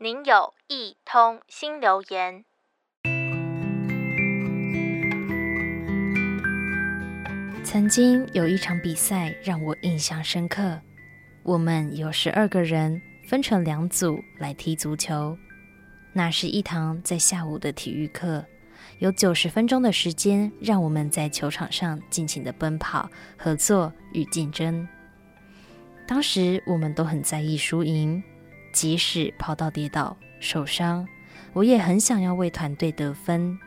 您有一通新留言。曾经有一场比赛让我印象深刻，我们有十二个人分成两组来踢足球。那是一堂在下午的体育课，有九十分钟的时间让我们在球场上尽情的奔跑、合作与竞争。当时我们都很在意输赢。即使跑到跌倒受伤，我也很想要为团队得分。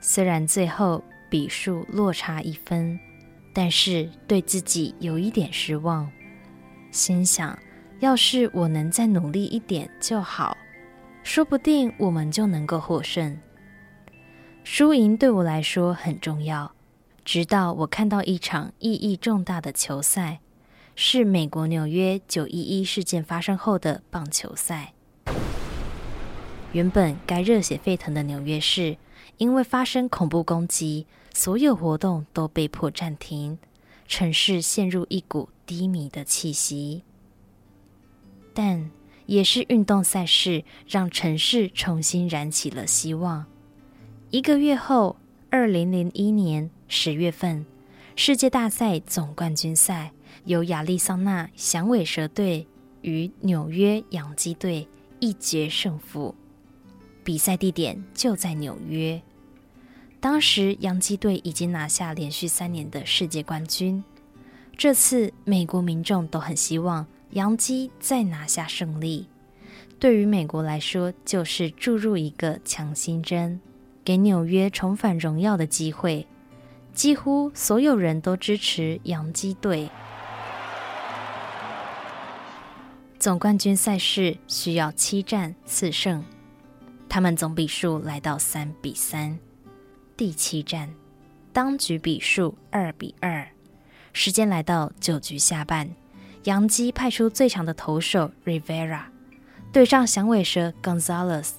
虽然最后比数落差一分，但是对自己有一点失望。心想，要是我能再努力一点就好，说不定我们就能够获胜。输赢对我来说很重要，直到我看到一场意义重大的球赛。是美国纽约九一一事件发生后的棒球赛。原本该热血沸腾的纽约市，因为发生恐怖攻击，所有活动都被迫暂停，城市陷入一股低迷的气息。但也是运动赛事，让城市重新燃起了希望。一个月后，二零零一年十月份，世界大赛总冠军赛。由亚利桑那响尾蛇队与纽约洋基队一决胜负，比赛地点就在纽约。当时洋基队已经拿下连续三年的世界冠军，这次美国民众都很希望洋基再拿下胜利。对于美国来说，就是注入一个强心针，给纽约重返荣耀的机会。几乎所有人都支持洋基队。总冠军赛事需要七战四胜，他们总比数来到三比三。第七战，当局比数二比二。时间来到九局下半，洋基派出最强的投手 Rivera 对上响尾蛇 Gonzalez，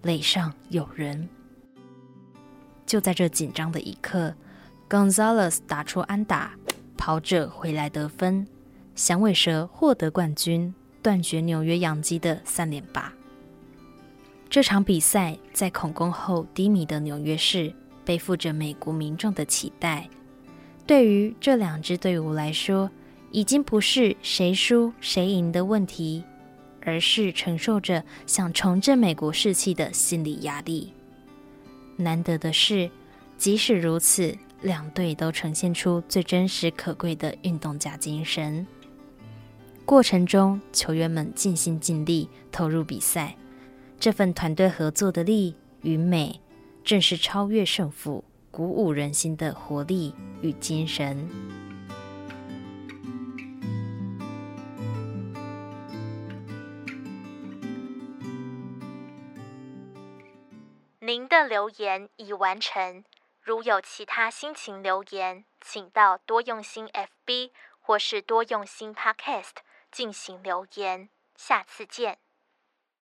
垒上有人。就在这紧张的一刻，Gonzalez 打出安打，跑者回来得分。响尾蛇获得冠军，断绝纽约洋基的三连霸。这场比赛在恐攻后低迷的纽约市，背负着美国民众的期待。对于这两支队伍来说，已经不是谁输谁赢的问题，而是承受着想重振美国士气的心理压力。难得的是，即使如此，两队都呈现出最真实可贵的运动家精神。过程中，球员们尽心尽力投入比赛，这份团队合作的力与美，正是超越胜负、鼓舞人心的活力与精神。您的留言已完成，如有其他心情留言，请到多用心 FB 或是多用心 Podcast。进行留言，下次见。